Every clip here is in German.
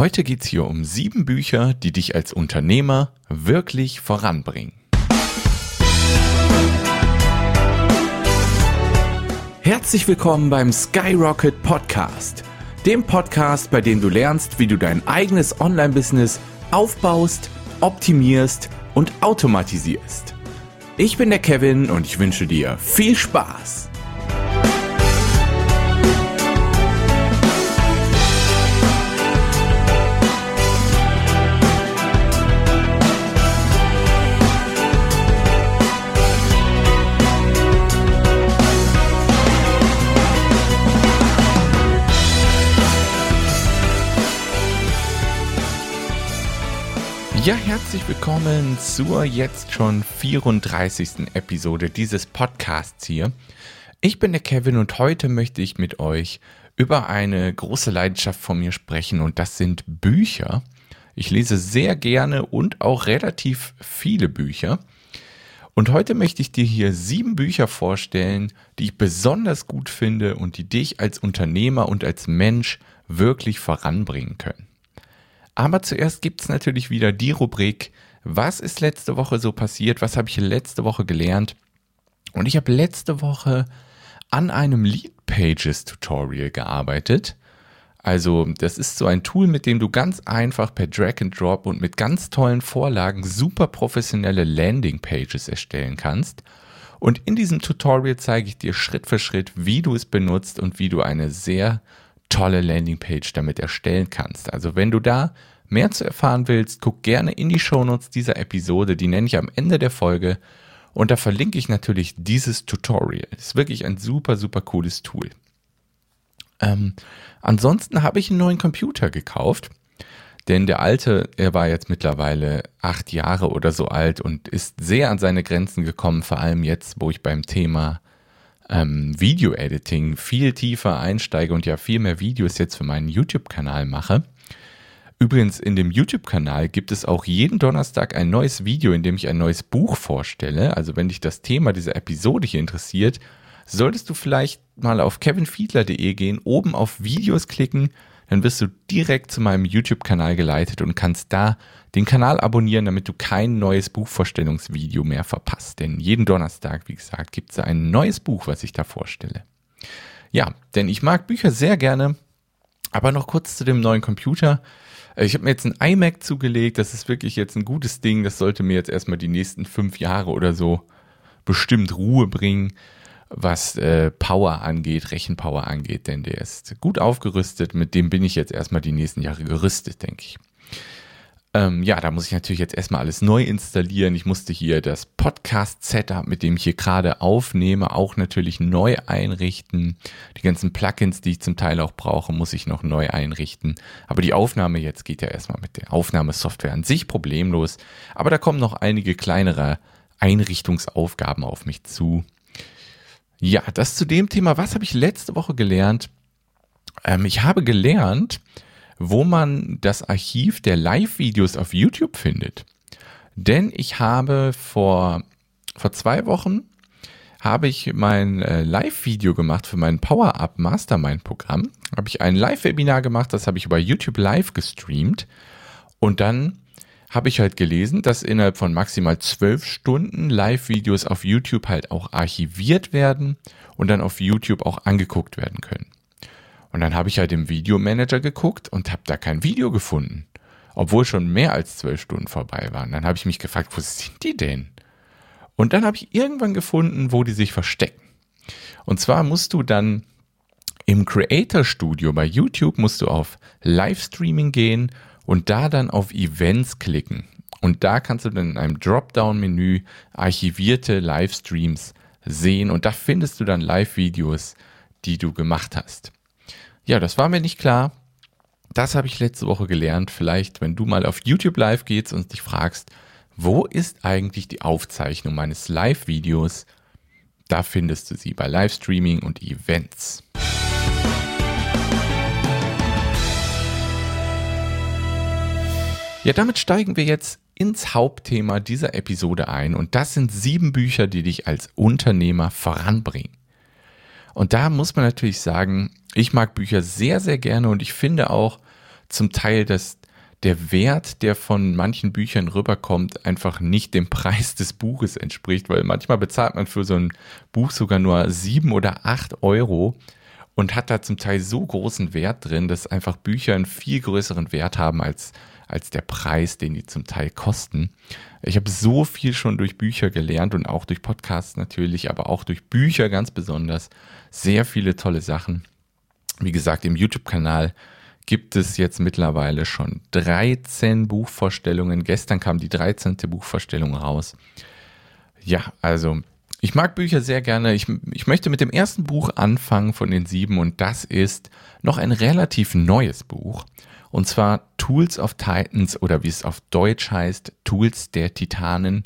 Heute geht's hier um sieben Bücher, die dich als Unternehmer wirklich voranbringen. Herzlich willkommen beim Skyrocket Podcast, dem Podcast, bei dem du lernst, wie du dein eigenes Online-Business aufbaust, optimierst und automatisierst. Ich bin der Kevin und ich wünsche dir viel Spaß. Willkommen zur jetzt schon 34. Episode dieses Podcasts hier. Ich bin der Kevin und heute möchte ich mit euch über eine große Leidenschaft von mir sprechen und das sind Bücher. Ich lese sehr gerne und auch relativ viele Bücher. Und heute möchte ich dir hier sieben Bücher vorstellen, die ich besonders gut finde und die dich als Unternehmer und als Mensch wirklich voranbringen können. Aber zuerst gibt es natürlich wieder die Rubrik, was ist letzte Woche so passiert, was habe ich letzte Woche gelernt. Und ich habe letzte Woche an einem Lead Pages Tutorial gearbeitet. Also das ist so ein Tool, mit dem du ganz einfach per Drag and Drop und mit ganz tollen Vorlagen super professionelle Landing Pages erstellen kannst. Und in diesem Tutorial zeige ich dir Schritt für Schritt, wie du es benutzt und wie du eine sehr tolle Landingpage damit erstellen kannst. Also wenn du da mehr zu erfahren willst, guck gerne in die Shownotes dieser Episode, die nenne ich am Ende der Folge und da verlinke ich natürlich dieses Tutorial. Ist wirklich ein super, super cooles Tool. Ähm, ansonsten habe ich einen neuen Computer gekauft, denn der alte, er war jetzt mittlerweile acht Jahre oder so alt und ist sehr an seine Grenzen gekommen, vor allem jetzt, wo ich beim Thema ähm, Video-Editing viel tiefer einsteige und ja viel mehr Videos jetzt für meinen YouTube-Kanal mache. Übrigens, in dem YouTube-Kanal gibt es auch jeden Donnerstag ein neues Video, in dem ich ein neues Buch vorstelle. Also wenn dich das Thema dieser Episode hier interessiert, solltest du vielleicht mal auf kevinfiedler.de gehen, oben auf Videos klicken, dann wirst du direkt zu meinem YouTube-Kanal geleitet und kannst da den Kanal abonnieren, damit du kein neues Buchvorstellungsvideo mehr verpasst. Denn jeden Donnerstag, wie gesagt, gibt es ein neues Buch, was ich da vorstelle. Ja, denn ich mag Bücher sehr gerne. Aber noch kurz zu dem neuen Computer. Ich habe mir jetzt ein iMac zugelegt. Das ist wirklich jetzt ein gutes Ding. Das sollte mir jetzt erstmal die nächsten fünf Jahre oder so bestimmt Ruhe bringen was äh, Power angeht, Rechenpower angeht, denn der ist gut aufgerüstet. Mit dem bin ich jetzt erstmal die nächsten Jahre gerüstet, denke ich. Ähm, ja, da muss ich natürlich jetzt erstmal alles neu installieren. Ich musste hier das Podcast-Setup, mit dem ich hier gerade aufnehme, auch natürlich neu einrichten. Die ganzen Plugins, die ich zum Teil auch brauche, muss ich noch neu einrichten. Aber die Aufnahme jetzt geht ja erstmal mit der Aufnahmesoftware an sich problemlos. Aber da kommen noch einige kleinere Einrichtungsaufgaben auf mich zu. Ja, das zu dem Thema. Was habe ich letzte Woche gelernt? Ähm, ich habe gelernt, wo man das Archiv der Live-Videos auf YouTube findet. Denn ich habe vor, vor zwei Wochen habe ich mein äh, Live-Video gemacht für mein Power-Up Mastermind-Programm. Habe ich ein Live-Webinar gemacht, das habe ich über YouTube Live gestreamt. Und dann habe ich halt gelesen, dass innerhalb von maximal zwölf Stunden Live-Videos auf YouTube halt auch archiviert werden und dann auf YouTube auch angeguckt werden können. Und dann habe ich halt im Videomanager geguckt und habe da kein Video gefunden, obwohl schon mehr als zwölf Stunden vorbei waren. Dann habe ich mich gefragt, wo sind die denn? Und dann habe ich irgendwann gefunden, wo die sich verstecken. Und zwar musst du dann im Creator Studio bei YouTube musst du auf Livestreaming gehen und da dann auf Events klicken. Und da kannst du dann in einem Dropdown-Menü archivierte Livestreams sehen und da findest du dann Live-Videos, die du gemacht hast. Ja, das war mir nicht klar. Das habe ich letzte Woche gelernt. Vielleicht, wenn du mal auf YouTube Live gehst und dich fragst, wo ist eigentlich die Aufzeichnung meines Live-Videos? Da findest du sie bei Livestreaming und Events. Ja, damit steigen wir jetzt ins Hauptthema dieser Episode ein und das sind sieben Bücher, die dich als Unternehmer voranbringen. Und da muss man natürlich sagen, ich mag Bücher sehr, sehr gerne und ich finde auch, zum Teil das, der Wert, der von manchen Büchern rüberkommt, einfach nicht dem Preis des Buches entspricht, weil manchmal bezahlt man für so ein Buch sogar nur sieben oder acht Euro und hat da zum Teil so großen Wert drin, dass einfach Bücher einen viel größeren Wert haben als, als der Preis, den die zum Teil kosten. Ich habe so viel schon durch Bücher gelernt und auch durch Podcasts natürlich, aber auch durch Bücher ganz besonders. Sehr viele tolle Sachen. Wie gesagt, im YouTube-Kanal gibt es jetzt mittlerweile schon 13 Buchvorstellungen. Gestern kam die 13. Buchvorstellung raus. Ja, also ich mag Bücher sehr gerne. Ich, ich möchte mit dem ersten Buch anfangen von den sieben und das ist noch ein relativ neues Buch. Und zwar Tools of Titans oder wie es auf Deutsch heißt, Tools der Titanen.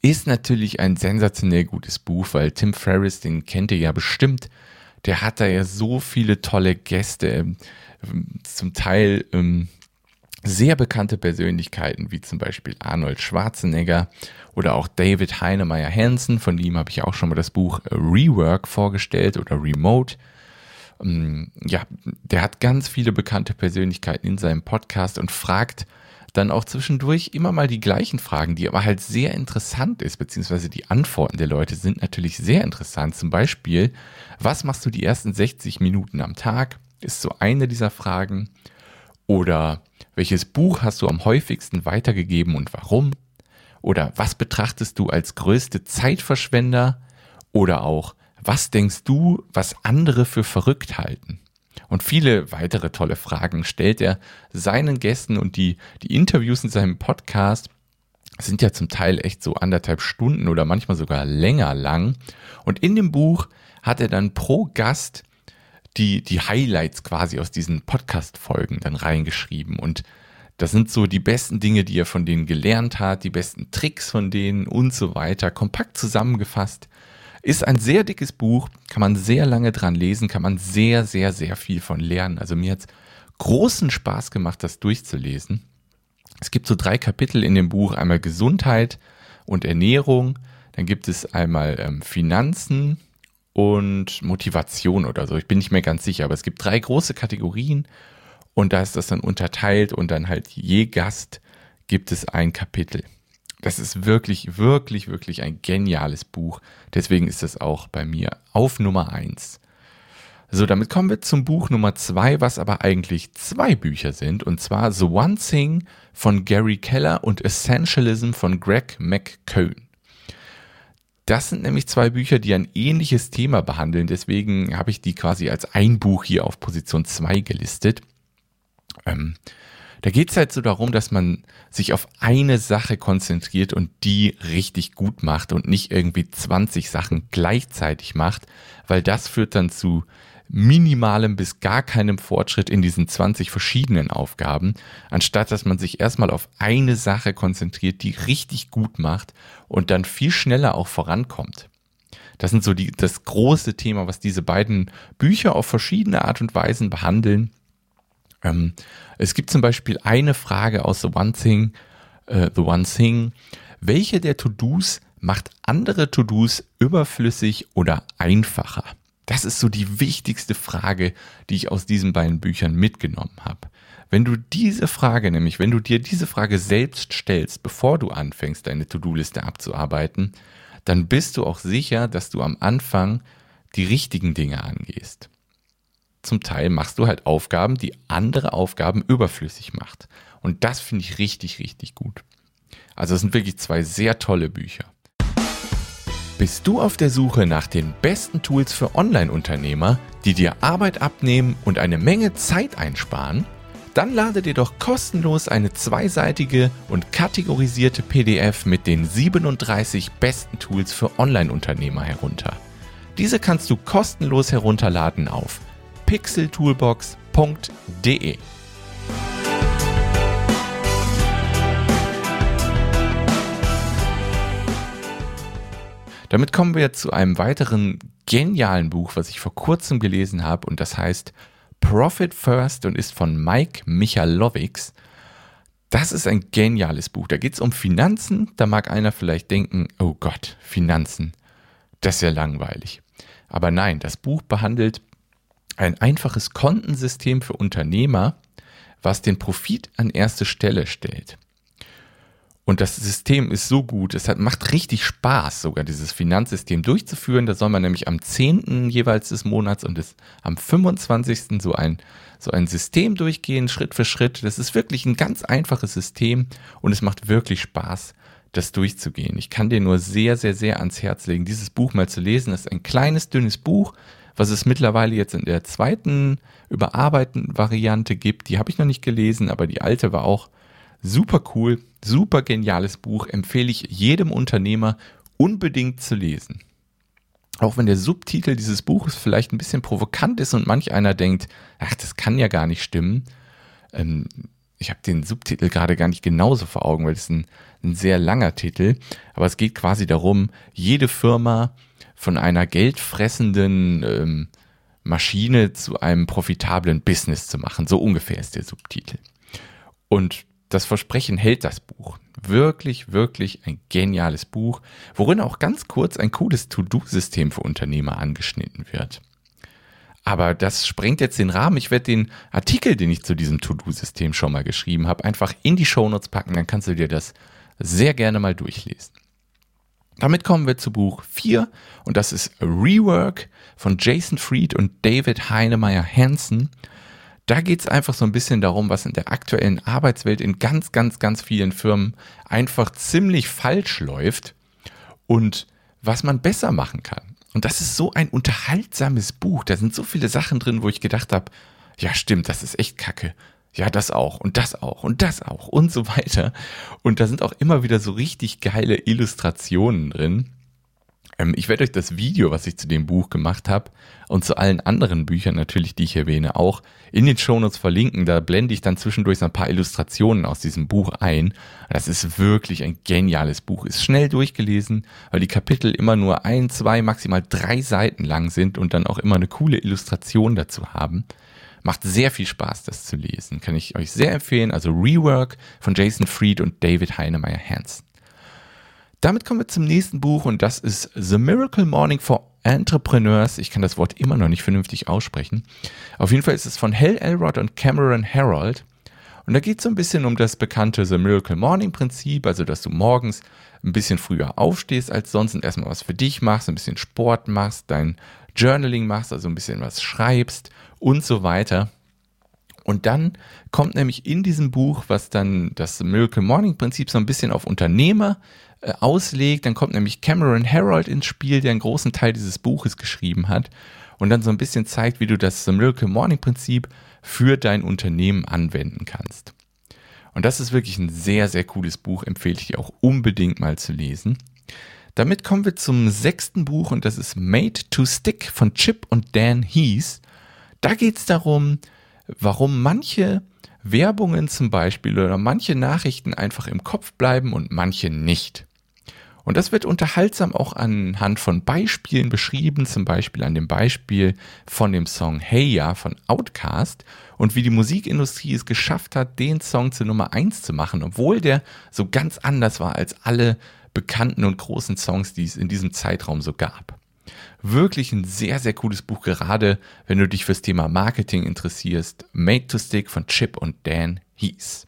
Ist natürlich ein sensationell gutes Buch, weil Tim Ferriss, den kennt ihr ja bestimmt, der hat da ja so viele tolle Gäste zum Teil ähm, sehr bekannte Persönlichkeiten, wie zum Beispiel Arnold Schwarzenegger oder auch David Heinemeier Hansen, von ihm habe ich auch schon mal das Buch Rework vorgestellt oder Remote. Ähm, ja, der hat ganz viele bekannte Persönlichkeiten in seinem Podcast und fragt dann auch zwischendurch immer mal die gleichen Fragen, die aber halt sehr interessant ist, beziehungsweise die Antworten der Leute sind natürlich sehr interessant. Zum Beispiel, was machst du die ersten 60 Minuten am Tag? ist so eine dieser Fragen. Oder welches Buch hast du am häufigsten weitergegeben und warum? Oder was betrachtest du als größte Zeitverschwender? Oder auch, was denkst du, was andere für verrückt halten? Und viele weitere tolle Fragen stellt er seinen Gästen und die, die Interviews in seinem Podcast sind ja zum Teil echt so anderthalb Stunden oder manchmal sogar länger lang. Und in dem Buch hat er dann pro Gast die, die Highlights quasi aus diesen Podcast-Folgen dann reingeschrieben. Und das sind so die besten Dinge, die er von denen gelernt hat, die besten Tricks von denen und so weiter. Kompakt zusammengefasst. Ist ein sehr dickes Buch, kann man sehr lange dran lesen, kann man sehr, sehr, sehr viel von lernen. Also mir hat's großen Spaß gemacht, das durchzulesen. Es gibt so drei Kapitel in dem Buch, einmal Gesundheit und Ernährung, dann gibt es einmal ähm, Finanzen, und Motivation oder so. Ich bin nicht mehr ganz sicher, aber es gibt drei große Kategorien und da ist das dann unterteilt und dann halt je Gast gibt es ein Kapitel. Das ist wirklich, wirklich, wirklich ein geniales Buch. Deswegen ist das auch bei mir auf Nummer eins. So, damit kommen wir zum Buch Nummer zwei, was aber eigentlich zwei Bücher sind, und zwar The One Thing von Gary Keller und Essentialism von Greg McCone. Das sind nämlich zwei Bücher, die ein ähnliches Thema behandeln. Deswegen habe ich die quasi als ein Buch hier auf Position 2 gelistet. Ähm, da geht es halt so darum, dass man sich auf eine Sache konzentriert und die richtig gut macht und nicht irgendwie 20 Sachen gleichzeitig macht, weil das führt dann zu minimalem bis gar keinem Fortschritt in diesen 20 verschiedenen Aufgaben, anstatt dass man sich erstmal auf eine Sache konzentriert, die richtig gut macht und dann viel schneller auch vorankommt. Das sind so die, das große Thema, was diese beiden Bücher auf verschiedene Art und Weisen behandeln. Ähm, es gibt zum Beispiel eine Frage aus The One Thing, äh, The One Thing. Welche der To-Dos macht andere To-Dos überflüssig oder einfacher? Das ist so die wichtigste Frage, die ich aus diesen beiden Büchern mitgenommen habe. Wenn du diese Frage, nämlich wenn du dir diese Frage selbst stellst, bevor du anfängst, deine To-Do-Liste abzuarbeiten, dann bist du auch sicher, dass du am Anfang die richtigen Dinge angehst. Zum Teil machst du halt Aufgaben, die andere Aufgaben überflüssig macht. Und das finde ich richtig, richtig gut. Also es sind wirklich zwei sehr tolle Bücher. Bist du auf der Suche nach den besten Tools für Online-Unternehmer, die dir Arbeit abnehmen und eine Menge Zeit einsparen? Dann lade dir doch kostenlos eine zweiseitige und kategorisierte PDF mit den 37 besten Tools für Online-Unternehmer herunter. Diese kannst du kostenlos herunterladen auf pixeltoolbox.de. Damit kommen wir zu einem weiteren genialen Buch, was ich vor kurzem gelesen habe und das heißt Profit First und ist von Mike Michalovics. Das ist ein geniales Buch. Da geht es um Finanzen. Da mag einer vielleicht denken, oh Gott, Finanzen, das ist ja langweilig. Aber nein, das Buch behandelt ein einfaches Kontensystem für Unternehmer, was den Profit an erste Stelle stellt. Und das System ist so gut, es hat, macht richtig Spaß, sogar dieses Finanzsystem durchzuführen. Da soll man nämlich am 10. jeweils des Monats und des, am 25. so ein, so ein System durchgehen, Schritt für Schritt. Das ist wirklich ein ganz einfaches System und es macht wirklich Spaß, das durchzugehen. Ich kann dir nur sehr, sehr, sehr ans Herz legen, dieses Buch mal zu lesen. Das ist ein kleines, dünnes Buch, was es mittlerweile jetzt in der zweiten überarbeiteten Variante gibt. Die habe ich noch nicht gelesen, aber die alte war auch super cool, super geniales Buch, empfehle ich jedem Unternehmer unbedingt zu lesen. Auch wenn der Subtitel dieses Buches vielleicht ein bisschen provokant ist und manch einer denkt, ach, das kann ja gar nicht stimmen. Ähm, ich habe den Subtitel gerade gar nicht genauso vor Augen, weil es ein, ein sehr langer Titel. Aber es geht quasi darum, jede Firma von einer geldfressenden ähm, Maschine zu einem profitablen Business zu machen. So ungefähr ist der Subtitel. Und das Versprechen hält das Buch. Wirklich, wirklich ein geniales Buch, worin auch ganz kurz ein cooles To-Do-System für Unternehmer angeschnitten wird. Aber das sprengt jetzt den Rahmen. Ich werde den Artikel, den ich zu diesem To-Do-System schon mal geschrieben habe, einfach in die Shownotes packen. Dann kannst du dir das sehr gerne mal durchlesen. Damit kommen wir zu Buch 4 und das ist Rework von Jason Fried und David Heinemeier Hansen. Da geht es einfach so ein bisschen darum, was in der aktuellen Arbeitswelt in ganz, ganz, ganz vielen Firmen einfach ziemlich falsch läuft und was man besser machen kann. Und das ist so ein unterhaltsames Buch. Da sind so viele Sachen drin, wo ich gedacht habe, ja stimmt, das ist echt kacke. Ja, das auch und das auch und das auch und so weiter. Und da sind auch immer wieder so richtig geile Illustrationen drin. Ähm, ich werde euch das Video, was ich zu dem Buch gemacht habe und zu allen anderen Büchern natürlich, die ich erwähne, auch in den Shownotes verlinken. Da blende ich dann zwischendurch so ein paar Illustrationen aus diesem Buch ein. Das ist wirklich ein geniales Buch. Ist schnell durchgelesen, weil die Kapitel immer nur ein, zwei, maximal drei Seiten lang sind und dann auch immer eine coole Illustration dazu haben. Macht sehr viel Spaß, das zu lesen. Kann ich euch sehr empfehlen. Also Rework von Jason Fried und David Heinemeier Hansen. Damit kommen wir zum nächsten Buch und das ist The Miracle Morning for Entrepreneurs. Ich kann das Wort immer noch nicht vernünftig aussprechen. Auf jeden Fall ist es von Hal Elrod und Cameron Harold. Und da geht es so ein bisschen um das bekannte The Miracle Morning Prinzip, also dass du morgens ein bisschen früher aufstehst als sonst und erstmal was für dich machst, ein bisschen Sport machst, dein Journaling machst, also ein bisschen was schreibst und so weiter. Und dann kommt nämlich in diesem Buch, was dann das Miracle Morning Prinzip so ein bisschen auf Unternehmer äh, auslegt. Dann kommt nämlich Cameron Harold ins Spiel, der einen großen Teil dieses Buches geschrieben hat und dann so ein bisschen zeigt, wie du das Miracle Morning Prinzip für dein Unternehmen anwenden kannst. Und das ist wirklich ein sehr, sehr cooles Buch, empfehle ich dir auch unbedingt mal zu lesen. Damit kommen wir zum sechsten Buch und das ist Made to Stick von Chip und Dan Heath. Da geht es darum, warum manche Werbungen zum Beispiel oder manche Nachrichten einfach im Kopf bleiben und manche nicht. Und das wird unterhaltsam auch anhand von Beispielen beschrieben, zum Beispiel an dem Beispiel von dem Song Hey Ya von Outcast und wie die Musikindustrie es geschafft hat, den Song zur Nummer eins zu machen, obwohl der so ganz anders war als alle bekannten und großen Songs, die es in diesem Zeitraum so gab. Wirklich ein sehr, sehr cooles Buch, gerade wenn du dich fürs Thema Marketing interessierst. Made to Stick von Chip und Dan Heath.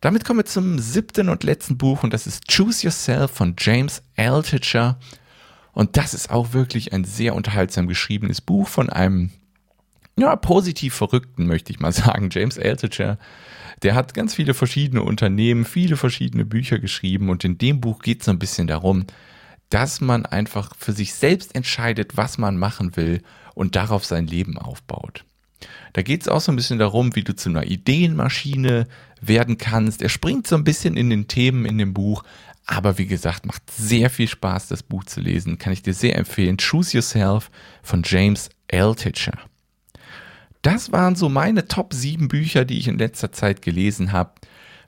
Damit kommen wir zum siebten und letzten Buch und das ist Choose Yourself von James Altucher. Und das ist auch wirklich ein sehr unterhaltsam geschriebenes Buch von einem, ja, positiv Verrückten, möchte ich mal sagen. James Altucher, der hat ganz viele verschiedene Unternehmen, viele verschiedene Bücher geschrieben und in dem Buch geht es so ein bisschen darum, dass man einfach für sich selbst entscheidet, was man machen will und darauf sein Leben aufbaut. Da geht es auch so ein bisschen darum, wie du zu einer Ideenmaschine werden kannst. Er springt so ein bisschen in den Themen in dem Buch, aber wie gesagt, macht sehr viel Spaß, das Buch zu lesen. Kann ich dir sehr empfehlen. Choose Yourself von James Altucher. Das waren so meine Top 7 Bücher, die ich in letzter Zeit gelesen habe.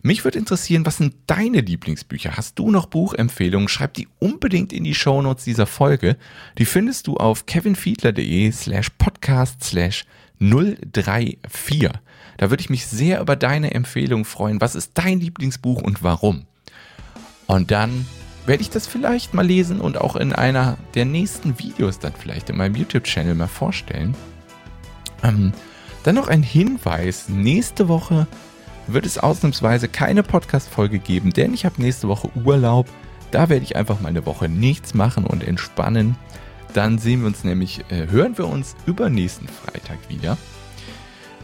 Mich würde interessieren, was sind deine Lieblingsbücher? Hast du noch Buchempfehlungen? Schreib die unbedingt in die Shownotes dieser Folge. Die findest du auf kevinfiedler.de slash podcast slash 034. Da würde ich mich sehr über deine Empfehlung freuen. Was ist dein Lieblingsbuch und warum? Und dann werde ich das vielleicht mal lesen und auch in einer der nächsten Videos dann vielleicht in meinem YouTube-Channel mal vorstellen. Ähm, Dann noch ein Hinweis. Nächste Woche wird es ausnahmsweise keine Podcast-Folge geben, denn ich habe nächste Woche Urlaub. Da werde ich einfach mal eine Woche nichts machen und entspannen. Dann sehen wir uns nämlich, äh, hören wir uns übernächsten Freitag wieder.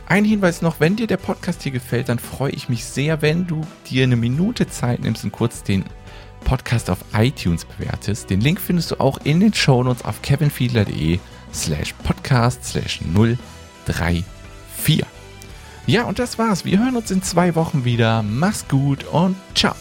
Ein Hinweis noch, wenn dir der Podcast hier gefällt, dann freue ich mich sehr, wenn du dir eine Minute Zeit nimmst und kurz den Podcast auf iTunes bewertest. Den Link findest du auch in den Shownotes auf kevinfiedler.de slash podcast slash 034. Ja, und das war's. Wir hören uns in zwei Wochen wieder. Mach's gut und ciao.